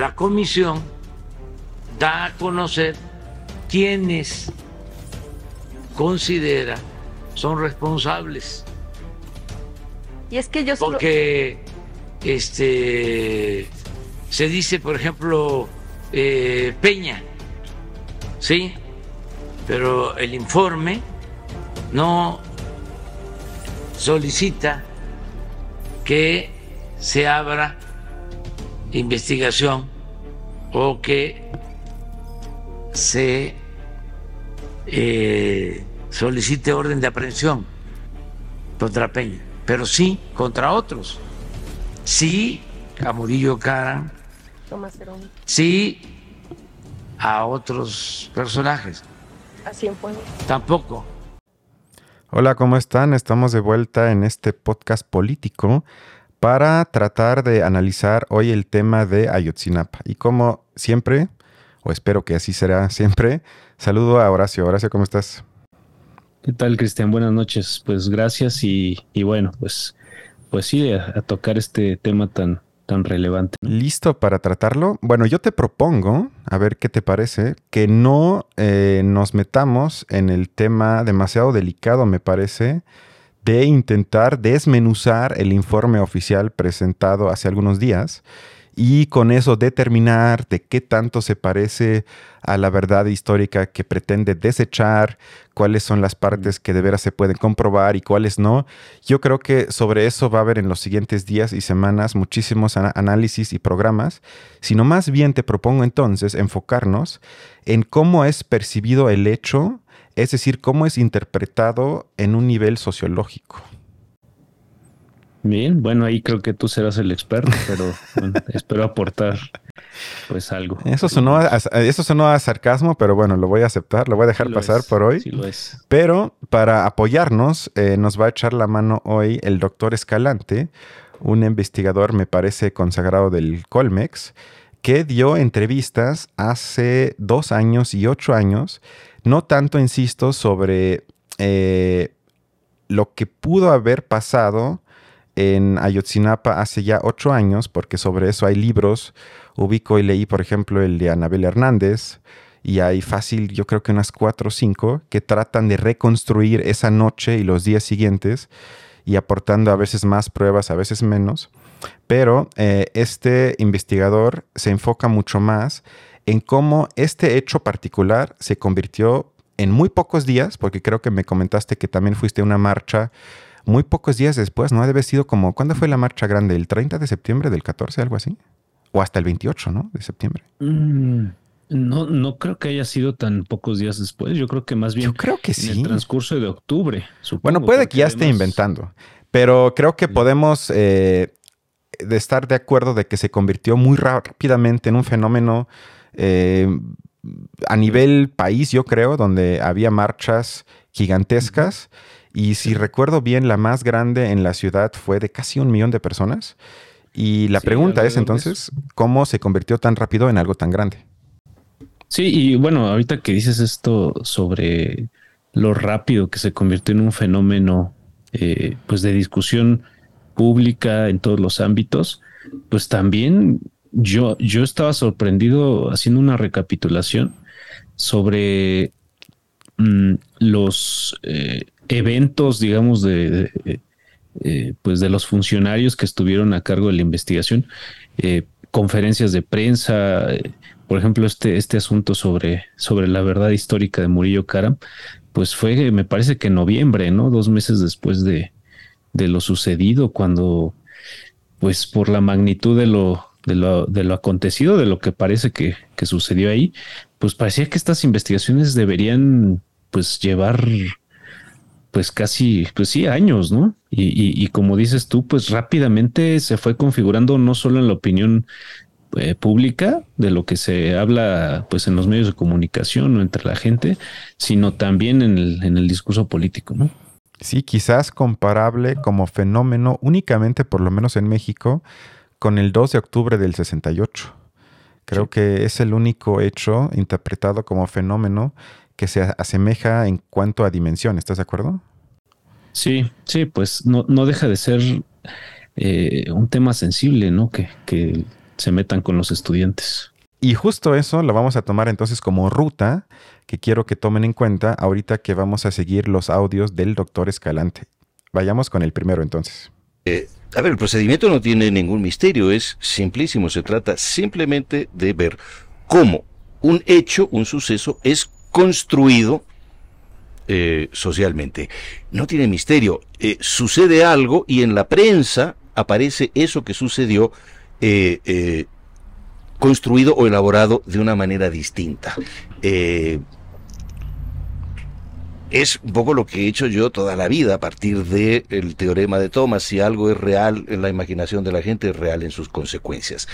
la comisión da a conocer quienes considera son responsables. Y es que yo solo... Porque este, se dice, por ejemplo, eh, Peña, ¿sí? Pero el informe no solicita que se abra investigación o que se eh, solicite orden de aprehensión contra Peña, pero sí contra otros. Sí a Murillo Cara, sí a otros personajes. Así fue. Tampoco. Hola, ¿cómo están? Estamos de vuelta en este podcast político para tratar de analizar hoy el tema de Ayotzinapa. Y como siempre, o espero que así será siempre, saludo a Horacio. Horacio, ¿cómo estás? ¿Qué tal, Cristian? Buenas noches. Pues gracias y, bueno, pues, pues sí, a, tocar este tema tan, tan relevante. ¿Listo para tratarlo? Bueno, yo te propongo, a ver qué te parece, que no eh, nos metamos en el tema demasiado delicado, me parece, de intentar desmenuzar el informe oficial presentado hace algunos días y con eso determinar de qué tanto se parece a la verdad histórica que pretende desechar, cuáles son las partes que de veras se pueden comprobar y cuáles no. Yo creo que sobre eso va a haber en los siguientes días y semanas muchísimos análisis y programas, sino más bien te propongo entonces enfocarnos en cómo es percibido el hecho, es decir, cómo es interpretado en un nivel sociológico. Bien, bueno, ahí creo que tú serás el experto, pero espero aportar pues algo. Eso sonó, a, eso sonó a sarcasmo, pero bueno, lo voy a aceptar, lo voy a dejar pasar por hoy. Sí lo es. Pero para apoyarnos, eh, nos va a echar la mano hoy el doctor Escalante, un investigador, me parece, consagrado del Colmex, que dio entrevistas hace dos años y ocho años, no tanto, insisto, sobre eh, lo que pudo haber pasado en Ayotzinapa hace ya ocho años, porque sobre eso hay libros. Ubico y leí, por ejemplo, el de Anabel Hernández, y hay fácil, yo creo que unas cuatro o cinco, que tratan de reconstruir esa noche y los días siguientes, y aportando a veces más pruebas, a veces menos. Pero eh, este investigador se enfoca mucho más en cómo este hecho particular se convirtió en muy pocos días, porque creo que me comentaste que también fuiste a una marcha muy pocos días después, ¿no? Debe sido como, ¿cuándo fue la marcha grande? ¿El 30 de septiembre del 14, algo así? O hasta el 28, ¿no? De septiembre. Mm, no, no creo que haya sido tan pocos días después. Yo creo que más bien. Yo creo que sí. En el transcurso de octubre. bueno, puede que ya esté inventando, pero creo que podemos eh, estar de acuerdo de que se convirtió muy rápidamente en un fenómeno eh, a nivel país, yo creo, donde había marchas gigantescas. Y si recuerdo bien, la más grande en la ciudad fue de casi un millón de personas. Y la pregunta es entonces, ¿cómo se convirtió tan rápido en algo tan grande? Sí, y bueno, ahorita que dices esto sobre lo rápido que se convirtió en un fenómeno eh, pues de discusión pública en todos los ámbitos, pues también yo, yo estaba sorprendido haciendo una recapitulación sobre mm, los eh, eventos, digamos, de, eh, pues de los funcionarios que estuvieron a cargo de la investigación, eh, conferencias de prensa, por ejemplo, este, este asunto sobre, sobre la verdad histórica de Murillo Karam, pues fue, me parece que en noviembre, ¿no? Dos meses después de, de lo sucedido, cuando, pues por la magnitud de lo, de lo, de lo acontecido, de lo que parece que, que sucedió ahí, pues parecía que estas investigaciones deberían pues llevar pues casi, pues sí, años, ¿no? Y, y, como dices tú, pues rápidamente se fue configurando no solo en la opinión eh, pública de lo que se habla pues en los medios de comunicación o entre la gente, sino también en el, en el discurso político, ¿no? Sí, quizás comparable como fenómeno únicamente, por lo menos en México, con el 2 de octubre del 68. Creo que es el único hecho interpretado como fenómeno que se asemeja en cuanto a dimensión, ¿estás de acuerdo? Sí, sí, pues no, no deja de ser eh, un tema sensible, ¿no? Que, que se metan con los estudiantes. Y justo eso lo vamos a tomar entonces como ruta que quiero que tomen en cuenta ahorita que vamos a seguir los audios del doctor Escalante. Vayamos con el primero entonces. Eh, a ver, el procedimiento no tiene ningún misterio, es simplísimo, se trata simplemente de ver cómo un hecho, un suceso, es construido eh, socialmente. No tiene misterio, eh, sucede algo y en la prensa aparece eso que sucedió construido o elaborado de una manera distinta. Eh, es un poco lo que he hecho yo toda la vida a partir del el teorema de Thomas. Si algo es real en la imaginación de la gente, es real en sus consecuencias.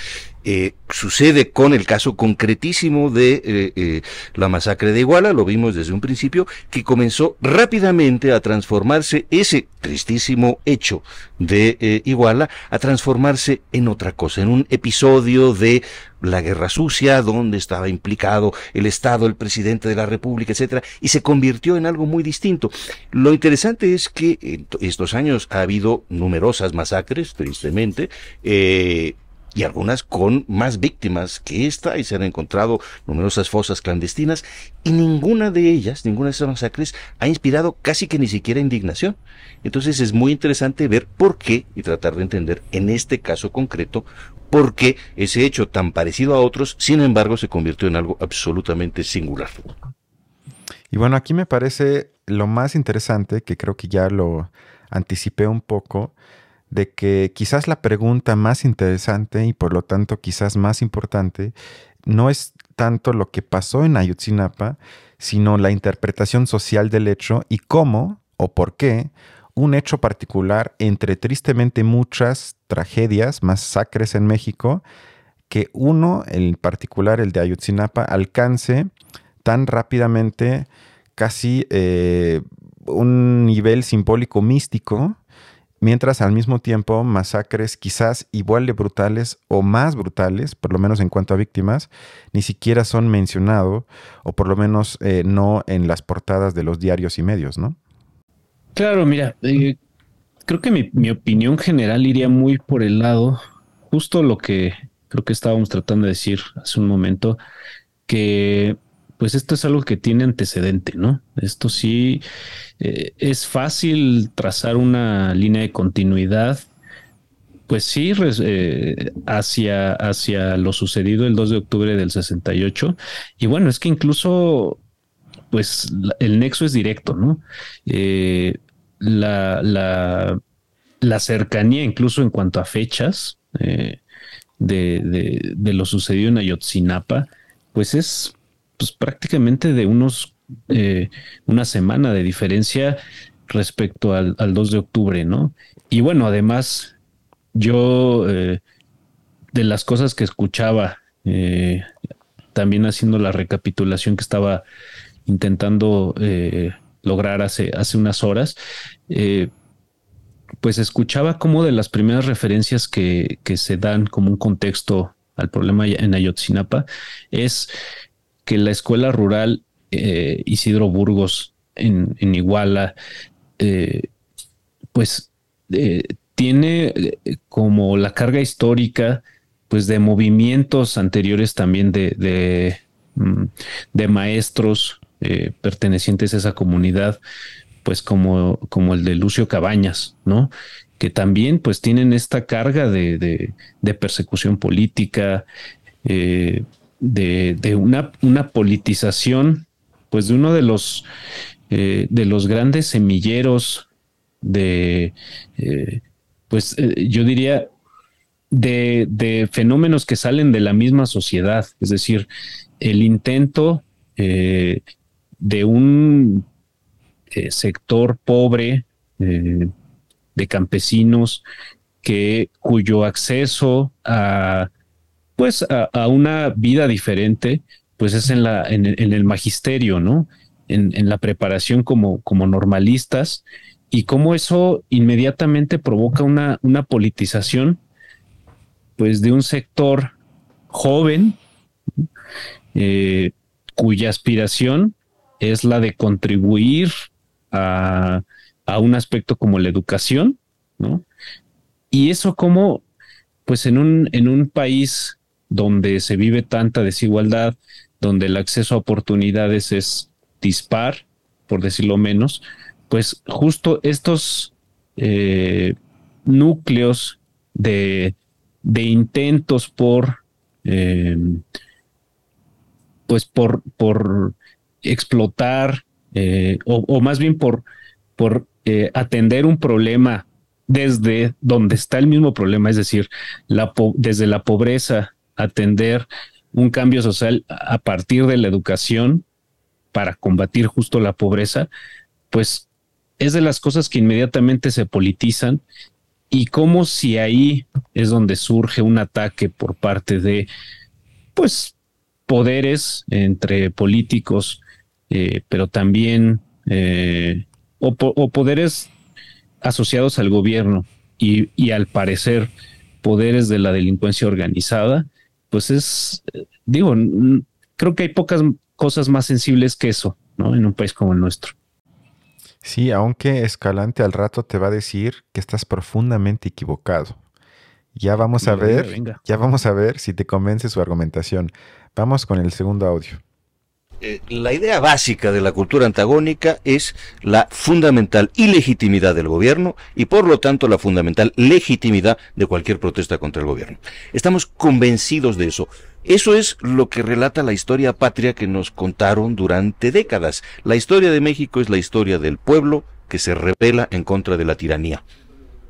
Eh, sucede con el caso concretísimo de eh, eh, la masacre de Iguala, lo vimos desde un principio, que comenzó rápidamente a transformarse ese tristísimo hecho de Iguala, a transformarse en otra cosa, en un episodio de la guerra sucia, donde estaba implicado el Estado, el presidente de la República, etcétera, y se convirtió en algo muy distinto. Lo interesante es que en estos años ha habido numerosas masacres, tristemente, eh, y algunas con más víctimas que esta, y se han encontrado numerosas fosas clandestinas, y ninguna de ellas, ninguna de esas masacres, ha inspirado casi que ni siquiera indignación. Entonces es muy interesante ver por qué y tratar de entender en este caso concreto por qué ese hecho tan parecido a otros, sin embargo, se convirtió en algo absolutamente singular. Y bueno, aquí me parece lo más interesante, que creo que ya lo anticipé un poco, de que quizás la pregunta más interesante y por lo tanto quizás más importante no es tanto lo que pasó en Ayutzinapa, sino la interpretación social del hecho y cómo o por qué un hecho particular entre tristemente muchas tragedias, masacres en México, que uno, en particular el de Ayutzinapa, alcance tan rápidamente casi eh, un nivel simbólico místico, mientras al mismo tiempo masacres quizás igual de brutales o más brutales, por lo menos en cuanto a víctimas, ni siquiera son mencionados, o por lo menos eh, no en las portadas de los diarios y medios, ¿no? Claro, mira, eh, creo que mi, opinión general iría muy por el lado, justo lo que creo que estábamos tratando de decir hace un momento, que pues esto es algo que tiene antecedente, ¿no? Esto sí eh, es fácil trazar una línea de continuidad, pues sí, eh, hacia, hacia lo sucedido el 2 de octubre del 68. Y bueno, es que incluso, pues el nexo es directo, ¿no? la, la, la cercanía, incluso en cuanto a fechas eh, de, de, lo sucedido en Ayotzinapa, pues es pues, prácticamente de unos eh, una semana de diferencia respecto al, al, 2 de octubre, ¿no? Y bueno, además, yo eh, de las cosas que escuchaba, también haciendo la recapitulación que estaba intentando lograr hace, hace unas horas, eh, pues escuchaba como de las primeras referencias que, se dan como un contexto al problema en Ayotzinapa es que la escuela rural eh, Isidro Burgos en, Iguala, eh, pues tiene como la carga histórica pues de movimientos anteriores también de, de, mm, de maestros eh, pertenecientes a esa comunidad, pues como, como el de Lucio Cabañas, ¿no? Que también pues tienen esta carga de, persecución política, eh, de, una, una, politización, pues de uno de los, eh, de los grandes semilleros de, pues yo diría, de, de, fenómenos que salen de la misma sociedad, es decir, el intento de un eh, sector pobre eh, de campesinos que cuyo acceso a pues a, una vida diferente pues es en la en, el magisterio no en, la preparación como como normalistas y cómo eso inmediatamente provoca una, una politización pues de un sector joven eh, cuya aspiración es la de contribuir a, un aspecto como la educación, ¿no? Y eso como pues en un, en un país donde se vive tanta desigualdad, donde el acceso a oportunidades es dispar, por decirlo menos, pues justo estos eh, núcleos de, intentos por, eh, pues por, por explotar, eh, o, más bien por, por atender un problema desde donde está el mismo problema, es decir, desde la pobreza, atender un cambio social a partir de la educación para combatir justo la pobreza, pues es de las cosas que inmediatamente se politizan y como si ahí es donde surge un ataque por parte de, pues, poderes entre políticos, eh, pero también, eh, o, poderes asociados al gobierno y, y, al parecer poderes de la delincuencia organizada, pues es, digo, creo que hay pocas cosas más sensibles que eso, ¿no? En un país como el nuestro. Sí, aunque Escalante al rato te va a decir que estás profundamente equivocado. Ya vamos a ver, ya vamos a ver si te convence su argumentación. Vamos con el segundo audio. Eh, la idea básica de la cultura antagónica es la fundamental ilegitimidad del gobierno y por lo tanto la fundamental legitimidad de cualquier protesta contra el gobierno. Estamos convencidos de eso. Eso es lo que relata la historia patria que nos contaron durante décadas. La historia de México es la historia del pueblo que se revela en contra de la tiranía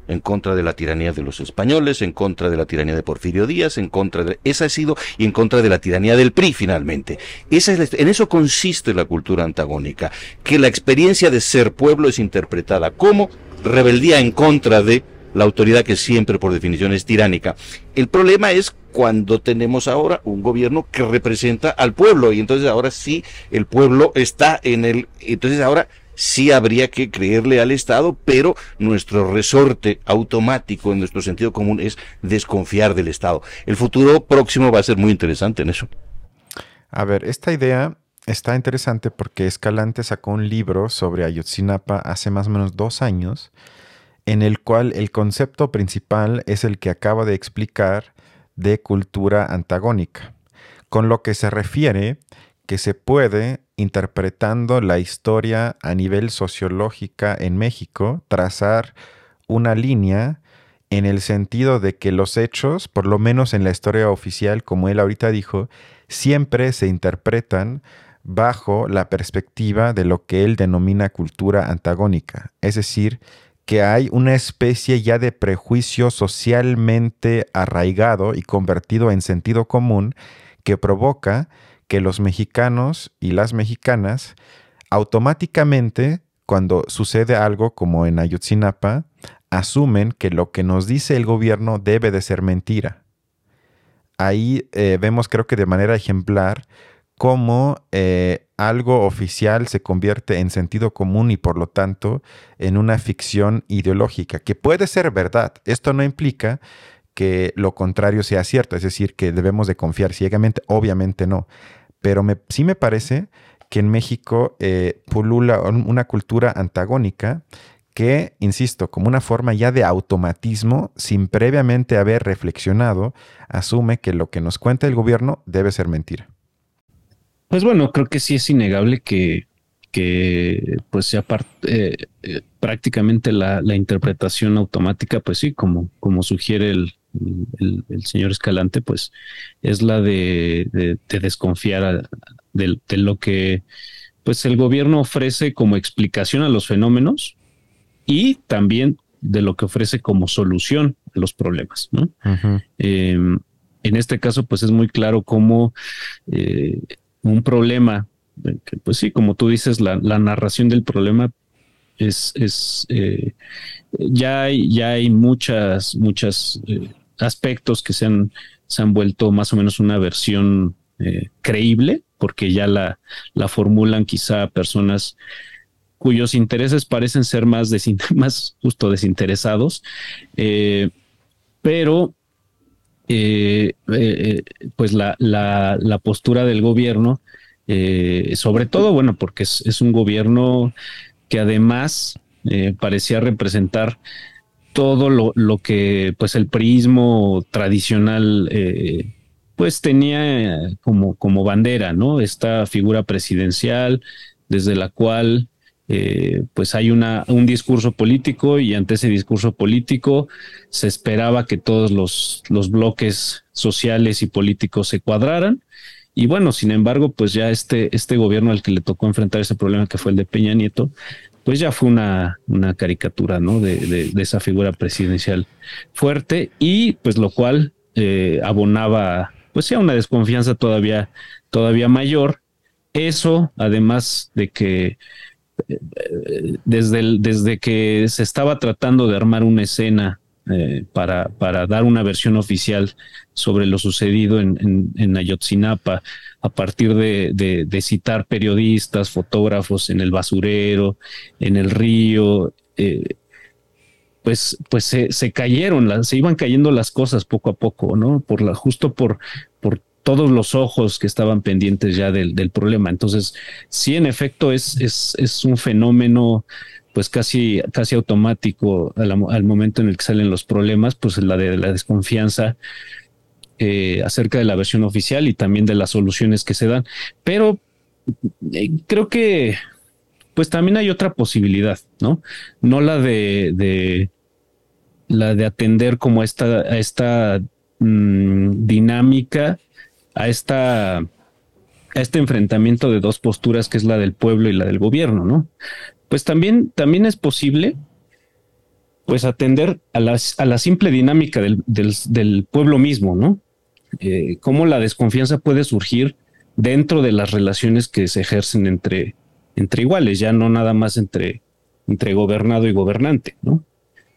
en contra de la tiranía de los españoles, en contra de la tiranía de Porfirio Díaz, en contra de esa ha sido y en contra de la tiranía del PRI finalmente. Esa es en eso consiste la cultura antagónica, que la experiencia de ser pueblo es interpretada como rebeldía en contra de la autoridad que siempre por definición es tiránica. El problema es cuando tenemos ahora un gobierno que representa al pueblo y entonces ahora sí el pueblo está en el entonces ahora sí habría que creerle al Estado, pero nuestro resorte automático en nuestro sentido común es desconfiar del Estado. El futuro próximo va a ser muy interesante en eso. A ver, esta idea está interesante porque Escalante sacó un libro sobre Ayotzinapa hace más o menos dos años en el cual el concepto principal es el que acaba de explicar de cultura antagónica, con lo que se refiere que se puede, interpretando la historia a nivel sociológica en México, trazar una línea en el sentido de que los hechos, por lo menos en la historia oficial, como él ahorita dijo, siempre se interpretan bajo la perspectiva de lo que él denomina cultura antagónica, es decir, que hay una especie ya de prejuicio socialmente arraigado y convertido en sentido común que provoca que los mexicanos y las mexicanas automáticamente, cuando sucede algo como en Ayotzinapa, asumen que lo que nos dice el gobierno debe de ser mentira. Ahí eh, vemos, creo que de manera ejemplar, cómo eh, algo oficial se convierte en sentido común y por lo tanto en una ficción ideológica, que puede ser verdad. Esto no implica que lo contrario sea cierto, es decir, que debemos de confiar ciegamente, obviamente no, pero sí me parece que en México eh, pulula una cultura antagónica que, insisto, como una forma ya de automatismo, sin previamente haber reflexionado, asume que lo que nos cuenta el gobierno debe ser mentira. Pues bueno, creo que sí es innegable que, que pues sea eh, eh, prácticamente la, interpretación automática, pues sí, como, como sugiere el, señor Escalante, pues es la de, desconfiar de, lo que pues el gobierno ofrece como explicación a los fenómenos y también de lo que ofrece como solución a los problemas. ¿no? Em, en este caso, pues es muy claro cómo eh, un problema, que pues sí, como tú dices, la, narración del problema es, es eh, ya hay, ya hay muchas, muchas eh, aspectos que se han, se han vuelto más o menos una versión eh, creíble, porque ya la, la formulan quizá personas cuyos intereses parecen ser más, más justo desinteresados, pero eh, eh, pues la, la, la, postura del gobierno, eh, sobre todo, bueno, porque es, un gobierno que además parecía representar todo lo, que pues el prismo tradicional eh, pues tenía como, como bandera, ¿no? Esta figura presidencial desde la cual eh, pues hay una, un discurso político y ante ese discurso político se esperaba que todos los, los bloques sociales y políticos se cuadraran. Y bueno, sin embargo, pues ya este, este gobierno al que le tocó enfrentar ese problema que fue el de Peña Nieto, pues ya fue una, una caricatura, ¿no? De, de, esa figura presidencial fuerte y pues lo cual eh, abonaba, pues ya una desconfianza todavía, todavía mayor. Eso, además de que eh, desde, desde que se estaba tratando de armar una escena eh, para, dar una versión oficial sobre lo sucedido en, en, Ayotzinapa, a partir de, citar periodistas, fotógrafos en el basurero, en el río, eh, pues, pues se, cayeron, se iban cayendo las cosas poco a poco, ¿no? Por justo por, por todos los ojos que estaban pendientes ya del, problema. Entonces, sí, en efecto, es, es un fenómeno pues casi, casi automático al, momento en el que salen los problemas, pues la de la desconfianza eh, acerca de la versión oficial y también de las soluciones que se dan. Pero eh, creo que pues también hay otra posibilidad, ¿no? No la de, la de atender como esta, a esta mm, dinámica, a esta a este enfrentamiento de dos posturas que es la del pueblo y la del gobierno, ¿no? Pues también, también es posible pues atender a, a la simple dinámica del, del, pueblo mismo, ¿no? Eh, cómo la desconfianza puede surgir dentro de las relaciones que se ejercen entre, entre iguales, ya no nada más entre, entre gobernado y gobernante, ¿no?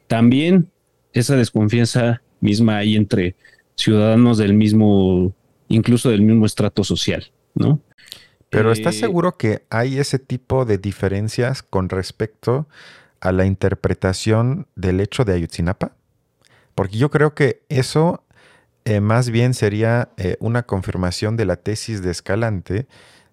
También esa desconfianza misma hay entre ciudadanos del mismo, incluso del mismo estrato social, ¿no? Pero ¿estás eh, seguro que hay ese tipo de diferencias con respecto a la interpretación del hecho de Ayutzinapa? Porque yo creo que eso eh, más bien sería eh, una confirmación de la tesis de Escalante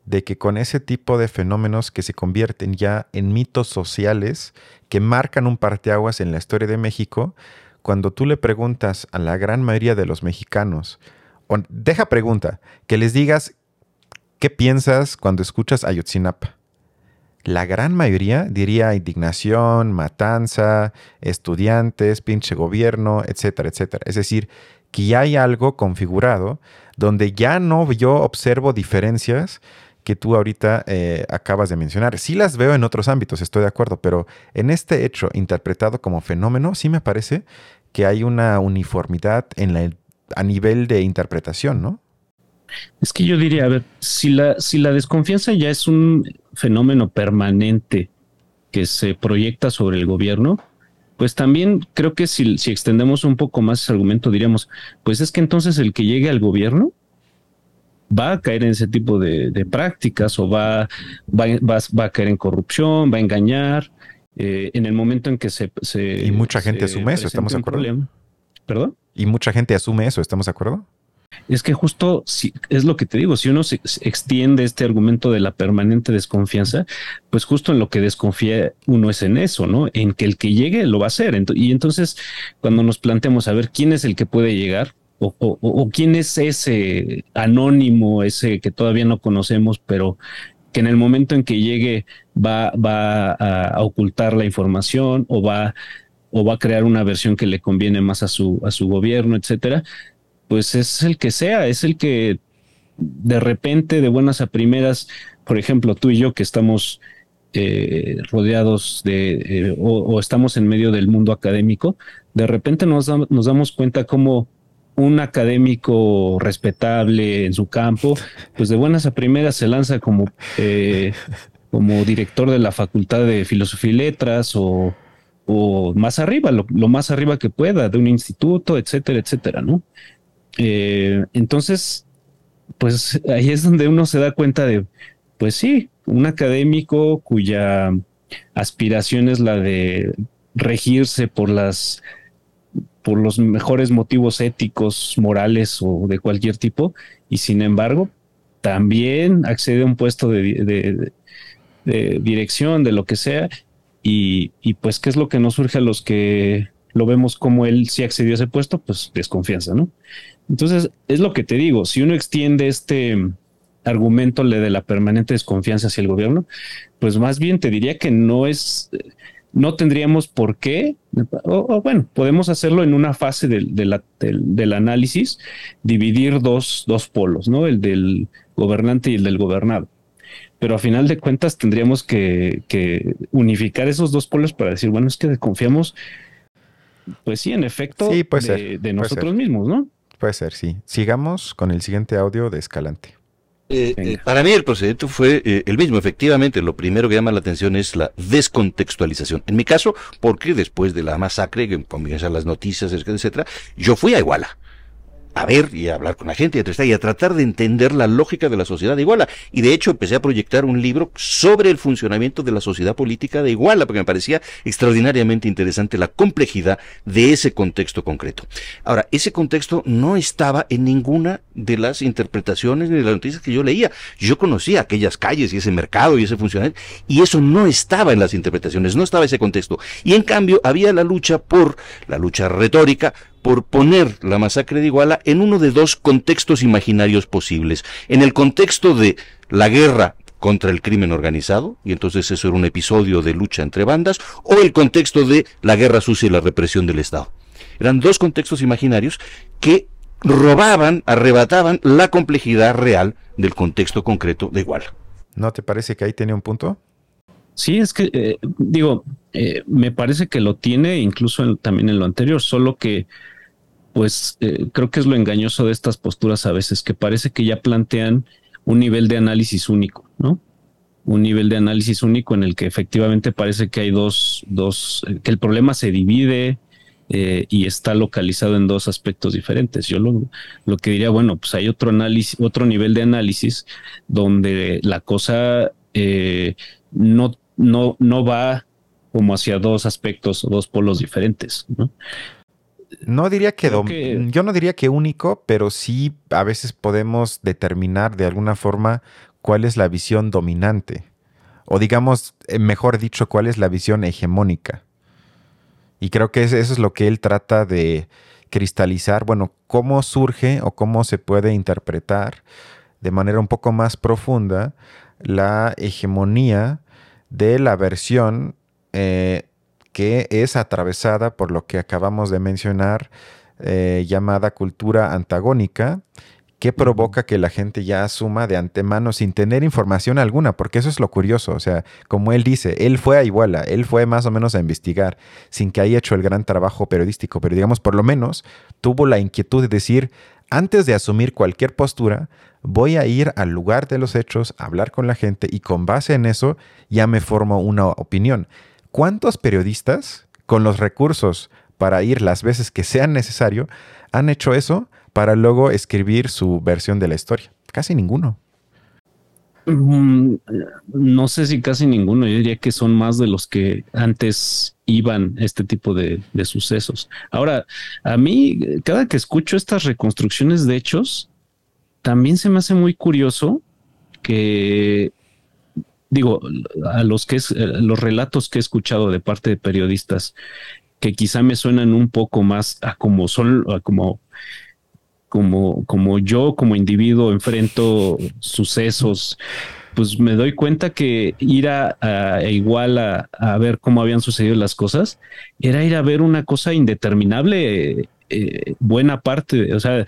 de que con ese tipo de fenómenos que se convierten ya en mitos sociales que marcan un parteaguas en la historia de México, cuando tú le preguntas a la gran mayoría de los mexicanos, o deja pregunta, que les digas ¿Qué piensas cuando escuchas Ayotzinapa? La gran mayoría diría indignación, matanza, estudiantes, pinche gobierno, etcétera, etcétera. Es decir, que ya hay algo configurado donde ya no yo observo diferencias que tú ahorita eh, acabas de mencionar. Sí las veo en otros ámbitos, estoy de acuerdo, pero en este hecho interpretado como fenómeno, sí me parece que hay una uniformidad a nivel de interpretación, ¿no? Es que yo diría, a ver, si la, si la desconfianza ya es un fenómeno permanente que se proyecta sobre el gobierno, pues también creo que si, si extendemos un poco más ese argumento, diríamos, pues es que entonces el que llegue al gobierno va a caer en ese tipo de, prácticas o va, va, va, a caer en corrupción, va a engañar. Eh, en el momento en que se... y mucha gente asume eso, ¿estamos de acuerdo? ¿Perdón? Y mucha gente asume eso, ¿estamos de acuerdo? Es que justo si, es lo que te digo, si uno se, extiende este argumento de la permanente desconfianza, pues justo en lo que desconfía uno es en eso, ¿no? En que el que llegue lo va a hacer. y entonces, cuando nos planteamos a ver quién es el que puede llegar, o, quién es ese anónimo, ese que todavía no conocemos, pero que en el momento en que llegue va, va a, ocultar la información o va, o va a crear una versión que le conviene más a su, a su gobierno, etcétera pues es el que sea, es el que de repente, de buenas a primeras, por ejemplo, tú y yo que estamos eh, rodeados de, eh, o, estamos en medio del mundo académico, de repente nos, nos damos cuenta como un académico respetable en su campo, pues de buenas a primeras se lanza como, eh, como director de la Facultad de Filosofía y Letras o, o más arriba, lo, lo, más arriba que pueda, de un instituto, etcétera, etcétera, ¿no? Eh, entonces, pues ahí es donde uno se da cuenta de, pues sí, un académico cuya aspiración es la de regirse por las por los mejores motivos éticos, morales o de cualquier tipo, y sin embargo, también accede a un puesto de, dirección, de lo que sea, y, y, pues qué es lo que nos surge a los que lo vemos como él sí accedió a ese puesto, pues desconfianza, ¿no? Entonces, es lo que te digo, si uno extiende este argumento de la permanente desconfianza hacia el gobierno, pues más bien te diría que no es, no tendríamos por qué, o, bueno, podemos hacerlo en una fase del, análisis, dividir dos, dos polos, ¿no? El del gobernante y el del gobernado. Pero a final de cuentas tendríamos que, unificar esos dos polos para decir, bueno, es que desconfiamos, pues sí, en efecto, de, nosotros mismos, ¿no? Puede ser, sí. Sigamos con el siguiente audio de Escalante. Eh, eh, para mí el procedimiento fue eh, el mismo. Efectivamente, lo primero que llama la atención es la descontextualización. En mi caso, porque después de la masacre, que comienzan las noticias, etcétera, yo fui a Iguala a ver y a hablar con la gente y a, tratar de entender la lógica de la sociedad de Iguala. Y de hecho empecé a proyectar un libro sobre el funcionamiento de la sociedad política de Iguala, porque me parecía extraordinariamente interesante la complejidad de ese contexto concreto. Ahora, ese contexto no estaba en ninguna de las interpretaciones ni de las noticias que yo leía. Yo conocía aquellas calles y ese mercado y ese funcionamiento, y eso no estaba en las interpretaciones, no estaba ese contexto. Y en cambio había la lucha por, la lucha retórica, por poner la masacre de Iguala en uno de dos contextos imaginarios posibles. En el contexto de la guerra contra el crimen organizado, y entonces eso era un episodio de lucha entre bandas, o el contexto de la guerra sucia y la represión del Estado. Eran dos contextos imaginarios que robaban, arrebataban la complejidad real del contexto concreto de Iguala. ¿No te parece que ahí tiene un punto? Sí, es que, eh, digo, eh, me parece que lo tiene incluso también en lo anterior, solo que pues eh, creo que es lo engañoso de estas posturas a veces, que parece que ya plantean un nivel de análisis único, ¿no? Un nivel de análisis único en el que efectivamente parece que hay dos, dos, eh, que el problema se divide eh, y está localizado en dos aspectos diferentes. Yo lo, lo que diría, bueno, pues hay otro análisis, otro nivel de análisis donde la cosa no, no, no va como hacia dos aspectos o dos polos diferentes, ¿no? No diría que, yo no diría que único, pero sí a veces podemos determinar de alguna forma cuál es la visión dominante. O digamos, eh, mejor dicho, cuál es la visión hegemónica. Y creo que eso es lo que él trata de cristalizar. Bueno, cómo surge o cómo se puede interpretar de manera un poco más profunda la hegemonía de la versión eh, que es atravesada por lo que acabamos de mencionar, eh, llamada cultura antagónica, que provoca que la gente ya asuma de antemano sin tener información alguna, porque eso es lo curioso, o sea, como él dice, él fue a Iguala, él fue más o menos a investigar, sin que haya hecho el gran trabajo periodístico, pero digamos, por lo menos tuvo la inquietud de decir, antes de asumir cualquier postura, voy a ir al lugar de los hechos, a hablar con la gente y con base en eso ya me formo una opinión. ¿Cuántos periodistas con los recursos para ir las veces que sean necesario han hecho eso para luego escribir su versión de la historia? Casi ninguno. Mm, no sé si casi ninguno, yo diría que son más de los que antes iban este tipo de, sucesos. Ahora, a mí, cada que escucho estas reconstrucciones de hechos, también se me hace muy curioso que digo, a los que es, eh, los relatos que he escuchado de parte de periodistas que quizá me suenan un poco más a como son, como, como, como yo como individuo enfrento sucesos, pues me doy cuenta que ir a, igual a, a, ver cómo habían sucedido las cosas era ir a ver una cosa indeterminable eh, buena parte, o sea,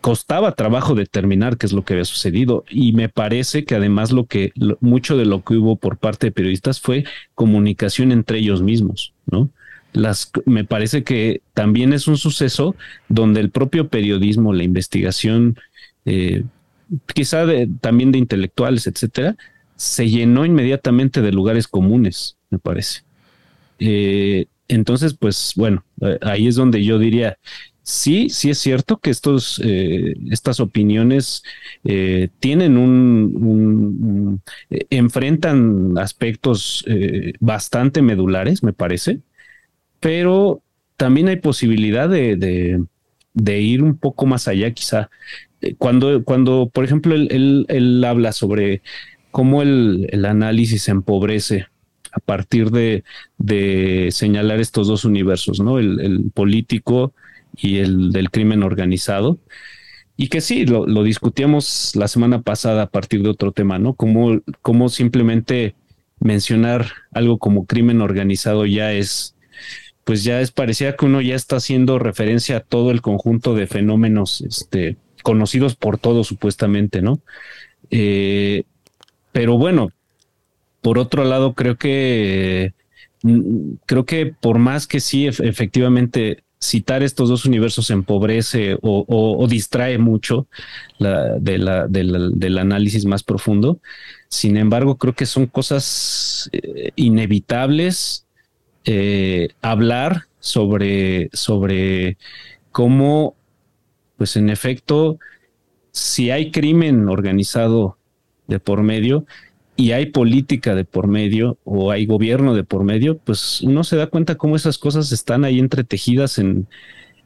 costaba trabajo determinar qué es lo que había sucedido y me parece que además lo que mucho de lo que hubo por parte de periodistas fue comunicación entre ellos mismos, ¿no? Las, me parece que también es un suceso donde el propio periodismo, la investigación, eh, quizá también de intelectuales, etcétera, se llenó inmediatamente de lugares comunes, me parece. Eh, entonces, pues bueno, eh, ahí es donde yo diría, sí, sí es cierto que estos, eh, estas opiniones eh, tienen un, eh, enfrentan aspectos bastante medulares, me parece, pero también hay posibilidad de, ir un poco más allá, quizá. Cuando, cuando por ejemplo, él, habla sobre cómo el, el análisis empobrece a partir de, señalar estos dos universos, ¿no? El, político y el del crimen organizado. Y que sí, lo, discutíamos la semana pasada a partir de otro tema, ¿no? Como, simplemente mencionar algo como crimen organizado ya es, pues ya es, parecía que uno ya está haciendo referencia a todo el conjunto de fenómenos, este, conocidos por todos supuestamente, ¿no? Eh, pero bueno, por otro lado, creo que mm, creo que por más que sí, efectivamente, citar estos dos universos empobrece o, distrae mucho del análisis más profundo. Sin embargo, creo que son cosas eh, inevitables eh, hablar sobre, sobre cómo, pues en efecto, si hay crimen organizado de por medio, y hay política de por medio o hay gobierno de por medio, pues uno se da cuenta cómo esas cosas están ahí entretejidas en,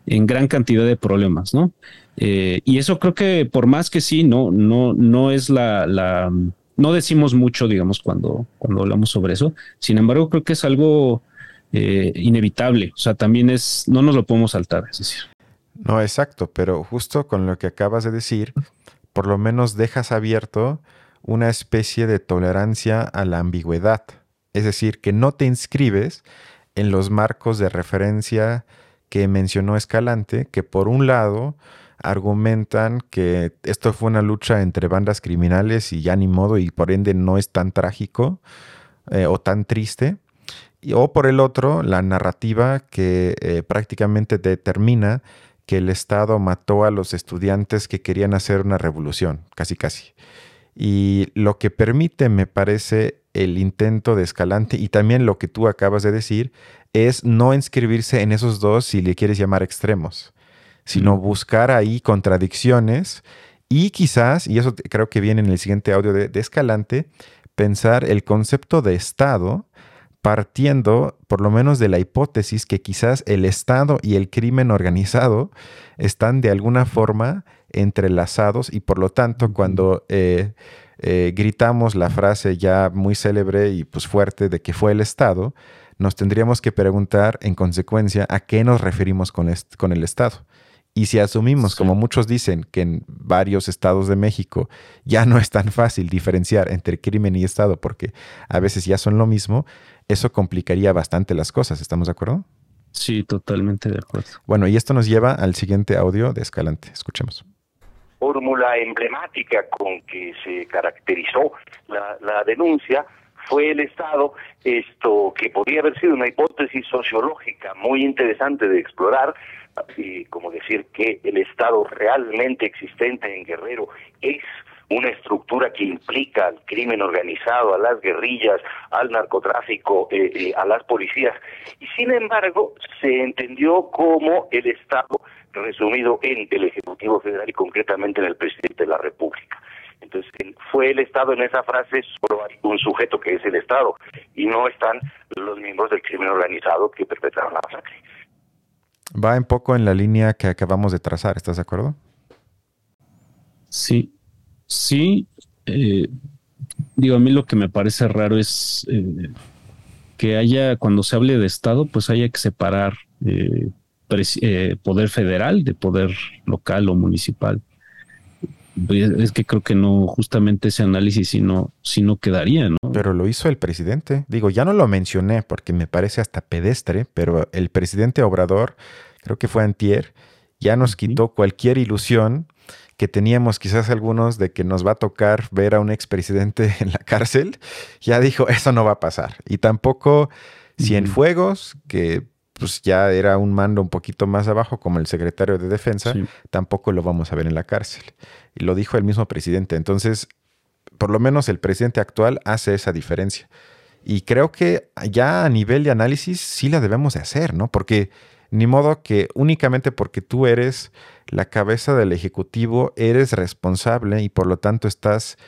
gran cantidad de problemas, ¿no? Eh, y eso creo que por más que sí, no, no, no es la, la, no decimos mucho, digamos, cuando, cuando hablamos sobre eso. Sin embargo, creo que es algo eh, inevitable. O sea, también es, no nos lo podemos saltar, es decir. No, exacto, pero justo con lo que acabas de decir, por lo menos dejas abierto una especie de tolerancia a la ambigüedad, es decir, que no te inscribes en los marcos de referencia que mencionó Escalante, que por un lado argumentan que esto fue una lucha entre bandas criminales y ya ni modo y por ende no es tan trágico eh, o tan triste, o por el otro la narrativa que eh, prácticamente determina que el Estado mató a los estudiantes que querían hacer una revolución, casi casi. Y lo que permite, me parece, el intento de Escalante y también lo que tú acabas de decir, es no inscribirse en esos dos, si le quieres llamar extremos, sino buscar ahí contradicciones y quizás, y eso creo que viene en el siguiente audio de, de Escalante, pensar el concepto de Estado partiendo por lo menos de la hipótesis que quizás el Estado y el crimen organizado están de alguna forma entrelazados y por lo tanto cuando eh, eh, gritamos la frase ya muy célebre y pues fuerte de que fue el Estado, nos tendríamos que preguntar en consecuencia a qué nos referimos con, con el Estado. Y si asumimos, como muchos dicen, que en varios estados de México ya no es tan fácil diferenciar entre crimen y Estado porque a veces ya son lo mismo, eso complicaría bastante las cosas. ¿Estamos de acuerdo? Sí, totalmente de acuerdo. Bueno, y esto nos lleva al siguiente audio de Escalante. Escuchemos fórmula emblemática con que se caracterizó la, denuncia fue el Estado, esto que podría haber sido una hipótesis sociológica muy interesante de explorar, y como decir que el Estado realmente existente en Guerrero es una estructura que implica al crimen organizado, a las guerrillas, al narcotráfico, eh, eh, a las policías. Y sin embargo, se entendió como el Estado resumido en el Ejecutivo Federal y concretamente en el presidente de la República. Entonces, fue el Estado en esa frase, solo hay un sujeto que es el Estado y no están los miembros del crimen organizado que perpetraron la masacre. Va un poco en la línea que acabamos de trazar, ¿estás de acuerdo? Sí, sí. Eh, digo, a mí lo que me parece raro es eh, que haya, cuando se hable de Estado, pues haya que separar eh, eh, poder federal de poder local o municipal. Es que creo que no, justamente ese análisis si no, si no quedaría, ¿no? Pero lo hizo el presidente. Digo, ya no lo mencioné porque me parece hasta pedestre, pero el presidente Obrador, creo que fue antier, ya nos quitó cualquier ilusión que teníamos quizás algunos de que nos va a tocar ver a un expresidente en la cárcel. Ya dijo, eso no va a pasar. Y tampoco Cienfuegos, que pues ya era un mando un poquito más abajo, como el secretario de Defensa, tampoco lo vamos a ver en la cárcel. Y lo dijo el mismo presidente. Entonces, por lo menos el presidente actual hace esa diferencia. Y creo que ya a nivel de análisis sí la debemos de hacer, ¿no? Porque ni modo que únicamente porque tú eres la cabeza del Ejecutivo, eres responsable y por lo tanto estás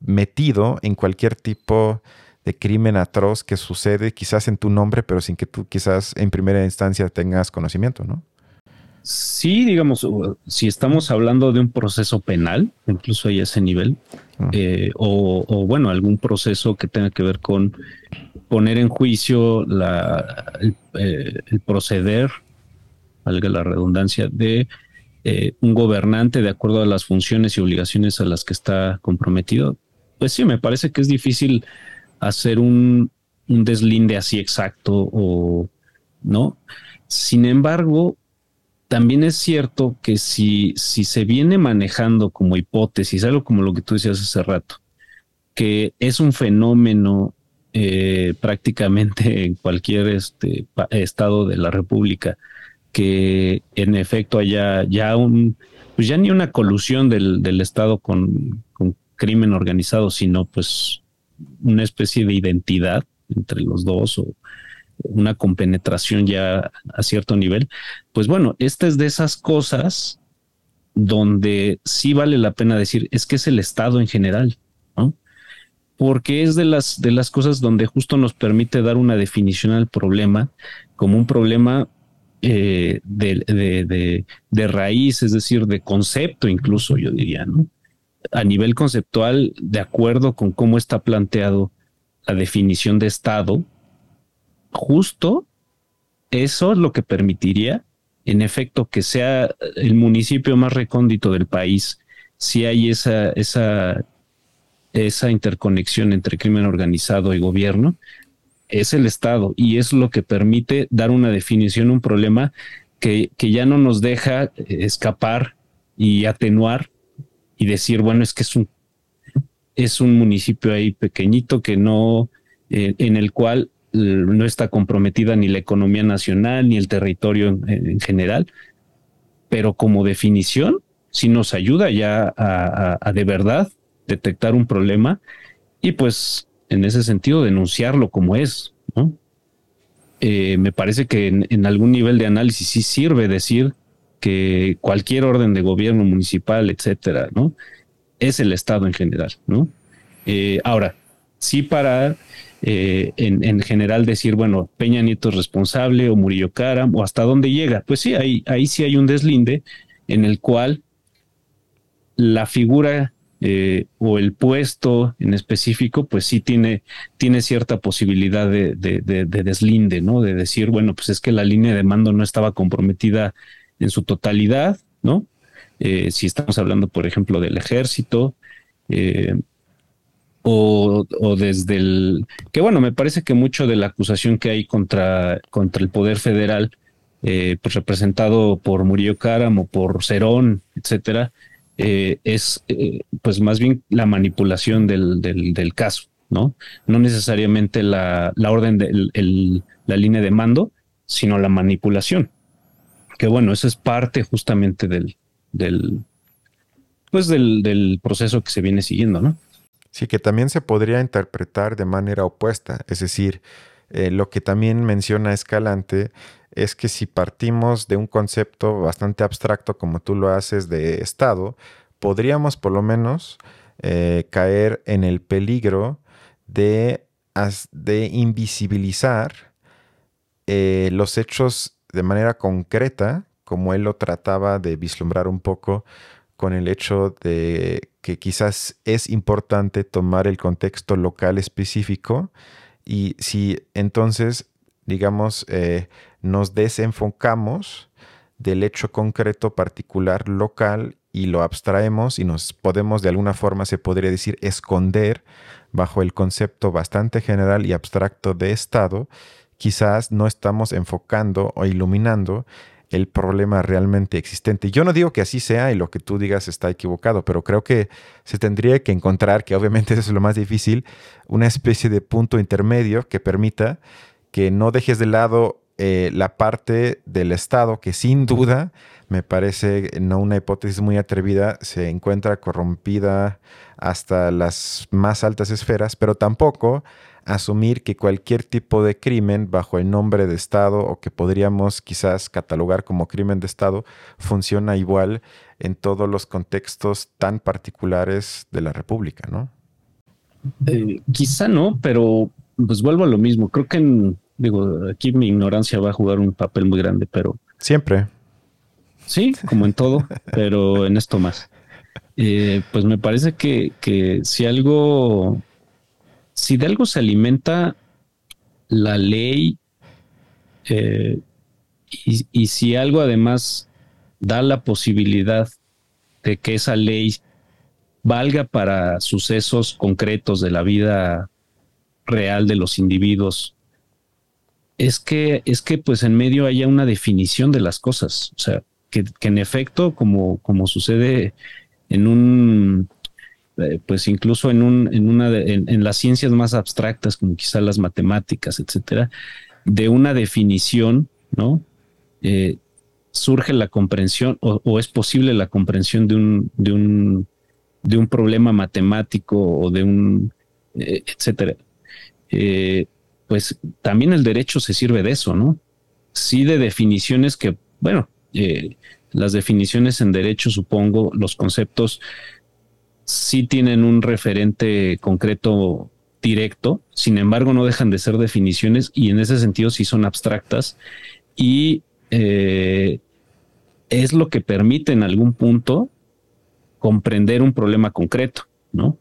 metido en cualquier tipo de crimen atroz que sucede quizás en tu nombre, pero sin que tú quizás en primera instancia tengas conocimiento, ¿no? Sí, digamos, si estamos hablando de un proceso penal, incluso a ese nivel, ah. eh, o, bueno, algún proceso que tenga que ver con poner en juicio la, el, proceder, valga la redundancia, de un gobernante de acuerdo a las funciones y obligaciones a las que está comprometido. Pues sí, me parece que es difícil hacer un, un deslinde así exacto o no. Sin embargo, también es cierto que si, si se viene manejando como hipótesis, algo como lo que tú decías hace rato, que es un fenómeno eh, prácticamente en cualquier este, estado de la República, que en efecto haya ya un, pues ya ni una colusión del, del Estado con, con crimen organizado, sino pues una especie de identidad entre los dos o una compenetración ya a cierto nivel, pues bueno, esta es de esas cosas donde sí vale la pena decir, es que es el Estado en general. Porque es de las, de las cosas donde justo nos permite dar una definición al problema como un problema eh, de, de, raíz, es decir, de concepto incluso, yo diría, ¿no? A nivel conceptual, de acuerdo con cómo está planteado la definición de Estado, justo eso es lo que permitiría, en efecto, que sea el municipio más recóndito del país, si hay esa, esa, esa interconexión entre crimen organizado y gobierno, es el Estado y es lo que permite dar una definición, un problema que, que ya no nos deja escapar y atenuar y decir, bueno, es que es un, es un municipio ahí pequeñito que no, eh, en el cual no está comprometida ni la economía nacional ni el territorio en, general, pero como definición sí nos ayuda ya a, de verdad detectar un problema y pues en ese sentido denunciarlo como es. Eh, me parece que en, algún nivel de análisis sí sirve decir que cualquier orden de gobierno municipal, etcétera, ¿no? Es el Estado en general, ¿no? Eh, ahora, sí para eh, en, general decir, bueno, Peña Nieto es responsable o Murillo Karam o hasta dónde llega. Pues sí, ahí, ahí sí hay un deslinde en el cual la figura eh, o el puesto en específico, pues sí tiene, tiene cierta posibilidad de, deslinde, ¿no? De decir, bueno, pues es que la línea de mando no estaba comprometida en su totalidad, ¿no? Eh, si estamos hablando, por ejemplo, del ejército, o, desde el que bueno, me parece que mucho de la acusación que hay contra, contra el poder federal, eh, pues representado por Murillo Karam o por Cerón, etcétera, eh, es eh, pues más bien la manipulación del, del, caso, ¿no? No necesariamente la, la orden de la línea de mando, sino la manipulación. Que bueno, eso es parte justamente del, del pues del, del proceso que se viene siguiendo, ¿no? Sí, que también se podría interpretar de manera opuesta. Es decir, eh, lo que también menciona Escalante es que si partimos de un concepto bastante abstracto como tú lo haces de Estado, podríamos por lo menos eh, caer en el peligro de, de invisibilizar eh, los hechos de manera concreta, como él lo trataba de vislumbrar un poco con el hecho de que quizás es importante tomar el contexto local específico y si entonces, digamos, eh, nos desenfocamos del hecho concreto particular local y lo abstraemos y nos podemos de alguna forma, se podría decir, esconder bajo el concepto bastante general y abstracto de Estado, quizás no estamos enfocando o iluminando el problema realmente existente. Yo no digo que así sea y lo que tú digas está equivocado, pero creo que se tendría que encontrar, que obviamente eso es lo más difícil, una especie de punto intermedio que permita que no dejes de lado eh, la parte del Estado que sin duda me parece no una hipótesis muy atrevida, se encuentra corrompida hasta las más altas esferas, pero tampoco asumir que cualquier tipo de crimen bajo el nombre de Estado o que podríamos quizás catalogar como crimen de Estado funciona igual en todos los contextos tan particulares de la República, ¿no? Eh, quizá no, pero pues vuelvo a lo mismo. Creo que digo, aquí mi ignorancia va a jugar un papel muy grande, pero siempre. Sí, como en todo, pero en esto más. Eh, pues me parece que, que si algo si de algo se alimenta la ley eh, y, si algo además da la posibilidad de que esa ley valga para sucesos concretos de la vida real de los individuos, es que, es que pues en medio haya una definición de las cosas. O sea, que, en efecto, como, como sucede en un, eh, pues incluso en, un, en una en, las ciencias más abstractas, como quizá las matemáticas, etcétera, de una definición, ¿no? Eh, surge la comprensión o, es posible la comprensión de un, de un, de un problema matemático o de un, eh, etcétera. Pues también el derecho se sirve de eso, ¿no? Sí de definiciones que, bueno, las definiciones en derecho, supongo, los conceptos sí tienen un referente concreto directo, sin embargo no dejan de ser definiciones y en ese sentido sí son abstractas y eh, es lo que permite en algún punto comprender un problema concreto, ¿no?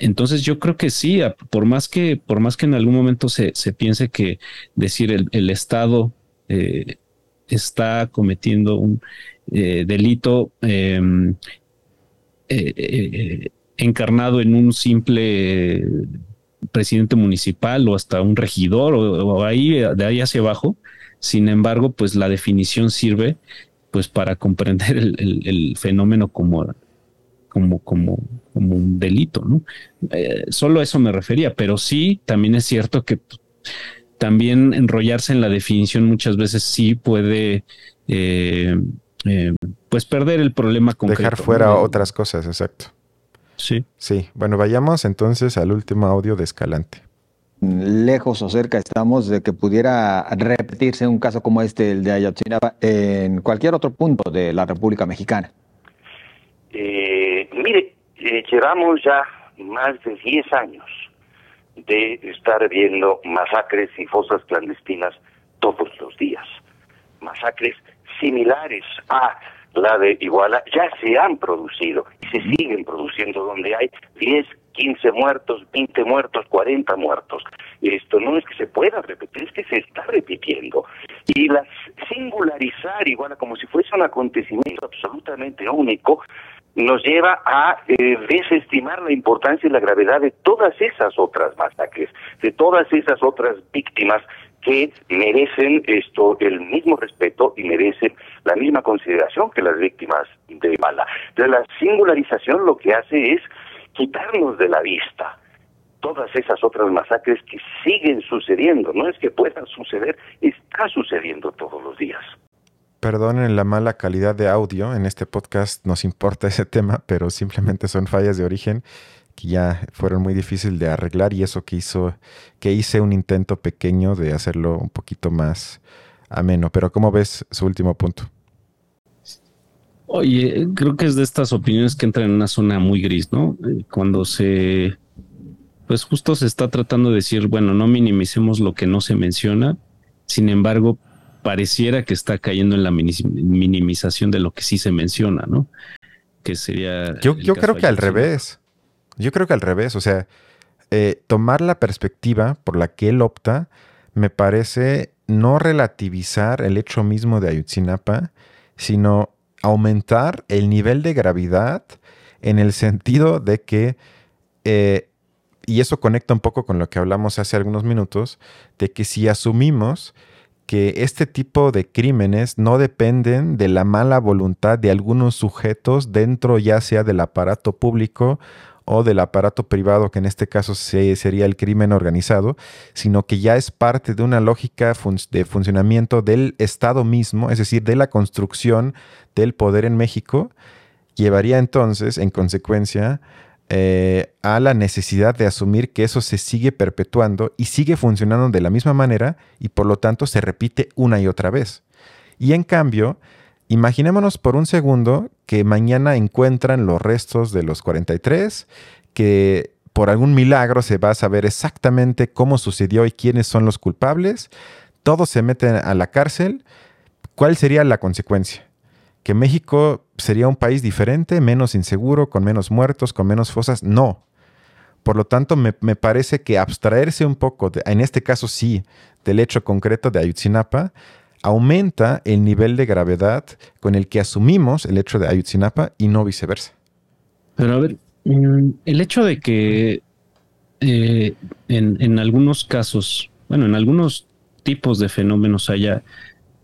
Entonces yo creo que sí, por más que, por más que en algún momento se, piense que decir el, Estado eh, está cometiendo un eh, delito em, eh, encarnado en un simple presidente municipal o hasta un regidor o, ahí de ahí hacia abajo. Sin embargo, pues la definición sirve pues para comprender el, fenómeno como, como, como, como un delito, ¿no? Eh, solo eso me refería, pero sí, también es cierto que también enrollarse en la definición muchas veces sí puede pues perder el problema concreto. Dejar fuera otras cosas, exacto. Sí. Sí, bueno, vayamos entonces al último audio de Escalante. Lejos o cerca estamos de que pudiera repetirse un caso como este, el de Ayotzinapa, en cualquier otro punto de la República Mexicana. Eh, mire, eh, llevamos ya más de 10 años de estar viendo masacres y fosas clandestinas todos los días. Masacres similares a la de Iguala ya se han producido y se siguen produciendo donde hay 10, 15 muertos, 20 muertos, 40 muertos. Esto no es que se pueda repetir, es que se está repitiendo. Y las singularizar Iguala como si fuese un acontecimiento absolutamente único nos lleva a eh, desestimar la importancia y la gravedad de todas esas otras masacres, de todas esas otras víctimas que merecen esto el mismo respeto y merecen la misma consideración que las víctimas de bala. La singularización lo que hace es quitarnos de la vista todas esas otras masacres que siguen sucediendo. No es que puedan suceder, está sucediendo todos los días. Perdonen la mala calidad de audio, en este podcast nos importa ese tema, pero simplemente son fallas de origen que ya fueron muy difíciles de arreglar y eso que hizo, que hice un intento pequeño de hacerlo un poquito más ameno. Pero ¿cómo ves su último punto? Oye, creo que es de estas opiniones que entran en una zona muy gris, ¿no? Eh, cuando se, pues justo se está tratando de decir, bueno, no minimicemos lo que no se menciona, sin embargo, pareciera que está cayendo en la minimización de lo que sí se menciona, ¿no? Que sería... Yo, yo creo que al revés. Yo creo que al revés, o sea, eh, tomar la perspectiva por la que él opta me parece no relativizar el hecho mismo de Ayutzinapa, sino aumentar el nivel de gravedad en el sentido de que, eh, y eso conecta un poco con lo que hablamos hace algunos minutos, de que si asumimos que este tipo de crímenes no dependen de la mala voluntad de algunos sujetos dentro ya sea del aparato público o del aparato privado, que en este caso sería el crimen organizado, sino que ya es parte de una lógica de funcionamiento del Estado mismo, es decir, de la construcción del poder en México, llevaría entonces, en consecuencia, eh, a la necesidad de asumir que eso se sigue perpetuando y sigue funcionando de la misma manera y por lo tanto se repite una y otra vez. Y en cambio, Imaginémonos por un segundo que mañana encuentran los restos de los 43, que por algún milagro se va a saber exactamente cómo sucedió y quiénes son los culpables, todos se meten a la cárcel, ¿cuál sería la consecuencia? ¿Que México sería un país diferente, menos inseguro, con menos muertos, con menos fosas? No, Por lo tanto, me, parece que abstraerse un poco, en este caso sí, del hecho concreto de Ayutzinapa, aumenta el nivel de gravedad con el que asumimos el hecho de Ayutzinapa y no viceversa. Pero a ver, mm, el hecho de que eh, en, algunos casos, bueno, en algunos tipos de fenómenos haya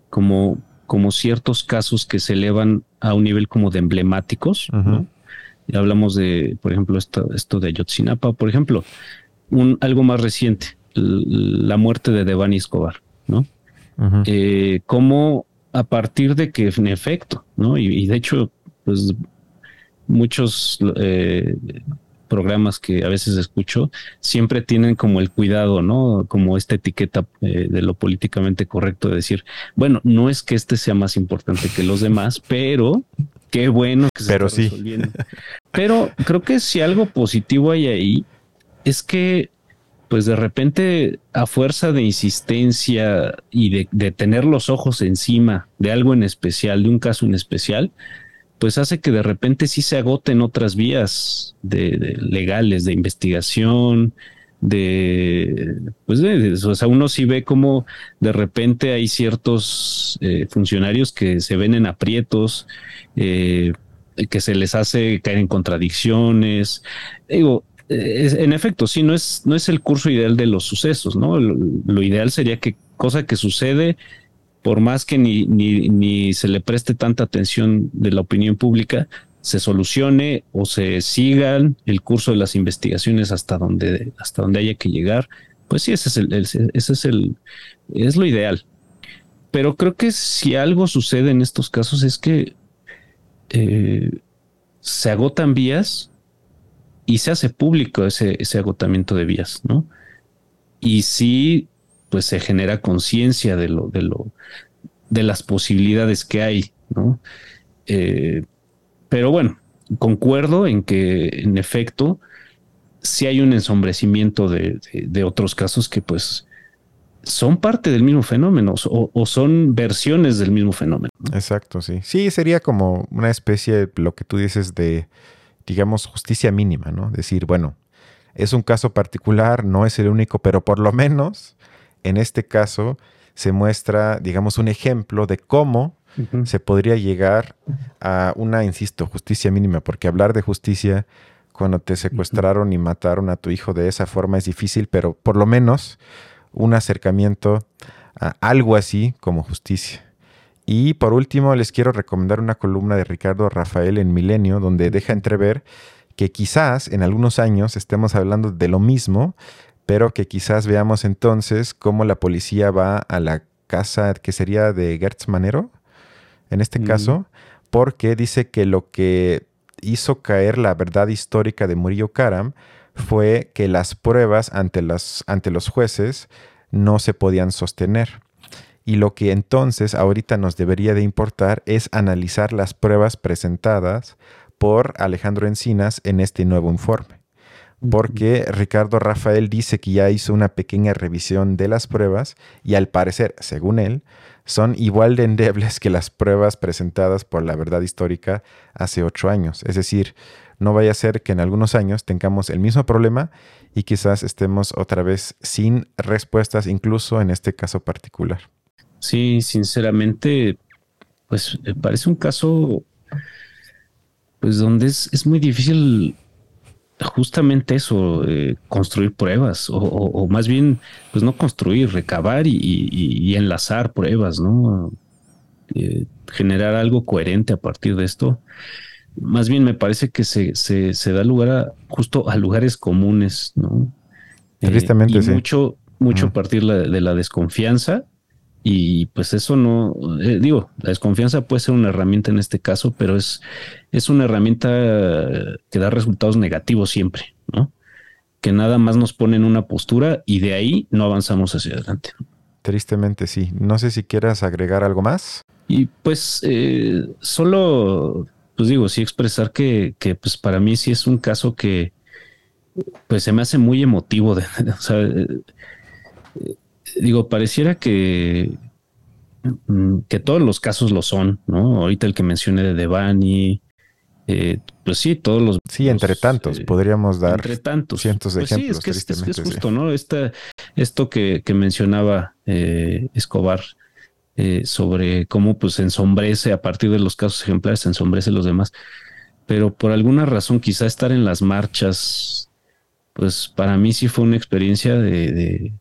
como, como ciertos casos que se elevan a un nivel como de emblemáticos, Y hablamos de, por ejemplo, esto, esto de Ayotzinapa, por ejemplo, un, algo más reciente, la muerte de Devani Escobar, ¿no? Eh, como a partir de que en efecto, ¿no? Y, de hecho, pues muchos eh, programas que a veces escucho siempre tienen como el cuidado, ¿no? Como esta etiqueta eh, de lo políticamente correcto de decir, bueno, no es que este sea más importante que los demás, pero qué bueno que se pero sí. Pero creo que si algo positivo hay ahí es que pues de repente a fuerza de insistencia y de, de, tener los ojos encima de algo en especial, de un caso en especial, pues hace que de repente sí se agoten otras vías de, legales de investigación, de pues de, o sea uno sí ve como de repente hay ciertos eh, funcionarios que se ven en aprietos eh, que se les hace caer en contradicciones. Digo en efecto sí no es no es el curso ideal de los sucesos no lo ideal sería que cosa que sucede por más que ni, ni, se le preste tanta atención de la opinión pública, se solucione o se sigan el curso de las investigaciones hasta donde, hasta donde haya que llegar, pues sí, ese es el, es el, es lo ideal. Pero creo que si algo sucede en estos casos es que eh, se agotan vías y se hace público ese, ese agotamiento de vías, ¿no? Y sí pues se genera conciencia de lo, de lo, de las posibilidades que hay, ¿no? Eh, pero bueno, concuerdo en que en efecto sí hay un ensombrecimiento de, otros casos que pues son parte del mismo fenómeno o, o, son versiones del mismo fenómeno. Exacto, sí. Sí, sería como una especie, lo que tú dices de, digamos, justicia mínima, ¿no? Decir, bueno, es un caso particular, no es el único, pero por lo menos en este caso se muestra, digamos, un ejemplo de cómo se podría llegar a una, insisto, justicia mínima, porque hablar de justicia cuando te secuestraron y mataron a tu hijo de esa forma es difícil, pero por lo menos un acercamiento a algo así como justicia. Y por último, les quiero recomendar una columna de Ricardo Rafael en Milenio, donde deja entrever que quizás en algunos años estemos hablando de lo mismo, pero que quizás veamos entonces cómo la policía va a la casa que sería de Gertz Manero, en este caso, porque dice que lo que hizo caer la verdad histórica de Murillo Karam fue que las pruebas ante, las, ante los jueces no se podían sostener. Y lo que entonces ahorita nos debería de importar es analizar las pruebas presentadas por Alejandro Encinas en este nuevo informe porque Ricardo Rafael dice que ya hizo una pequeña revisión de las pruebas y al parecer, según él, son igual de endebles que las pruebas presentadas por la verdad histórica hace ocho años. Es decir, no vaya a ser que en algunos años tengamos el mismo problema y quizás estemos otra vez sin respuestas, incluso en este caso particular. Sí, sinceramente, pues parece un caso pues donde es, es muy difícil justamente eso, eh, construir pruebas, o, más bien, pues no construir, recabar y, enlazar pruebas, ¿no? Eh, generar algo coherente a partir de esto. Más bien me parece que se, se, da lugar a, justo a lugares comunes, ¿no? Eh, Tristemente, sí. Mucho, mucho a partir de la desconfianza y pues eso no, eh, digo, la desconfianza puede ser una herramienta en este caso, pero es, es una herramienta que da resultados negativos siempre, ¿no? Que nada más nos pone en una postura y de ahí no avanzamos hacia adelante. Tristemente sí. No sé si quieras agregar algo más. Y pues eh, solo, pues digo, sí expresar que, que pues para mí sí es un caso que pues se me hace muy emotivo. De, o sea, eh, digo, pareciera que, mm, que todos los casos lo son, ¿no? Ahorita el que mencioné de Devani, eh, pues sí, todos los... Sí, entre tantos, podríamos dar entre tantos. cientos de Pues ejemplos. Sí, es que es, justo, ¿no? Esta, esto que, que mencionaba eh, Escobar eh, sobre cómo pues ensombrece a partir de los casos ejemplares, ensombrece los demás. Pero por alguna razón, quizá estar en las marchas, pues para mí sí fue una experiencia de, de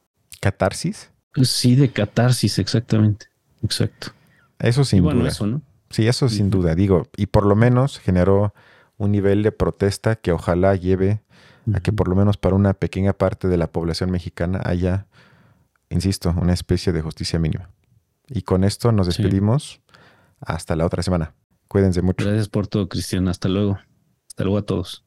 ¿Catarsis? pues sí, de catarsis, exactamente. Exacto. Eso sin y bueno, duda. eso, ¿no? Sí, eso sin duda, digo, y por lo menos generó un nivel de protesta que ojalá lleve a que por lo menos para una pequeña parte de la población mexicana haya, insisto, una especie de justicia mínima. Y con esto nos Sí. despedimos. Hasta la otra semana. Cuídense mucho. Gracias por todo, Cristian. Hasta luego. Hasta luego a todos.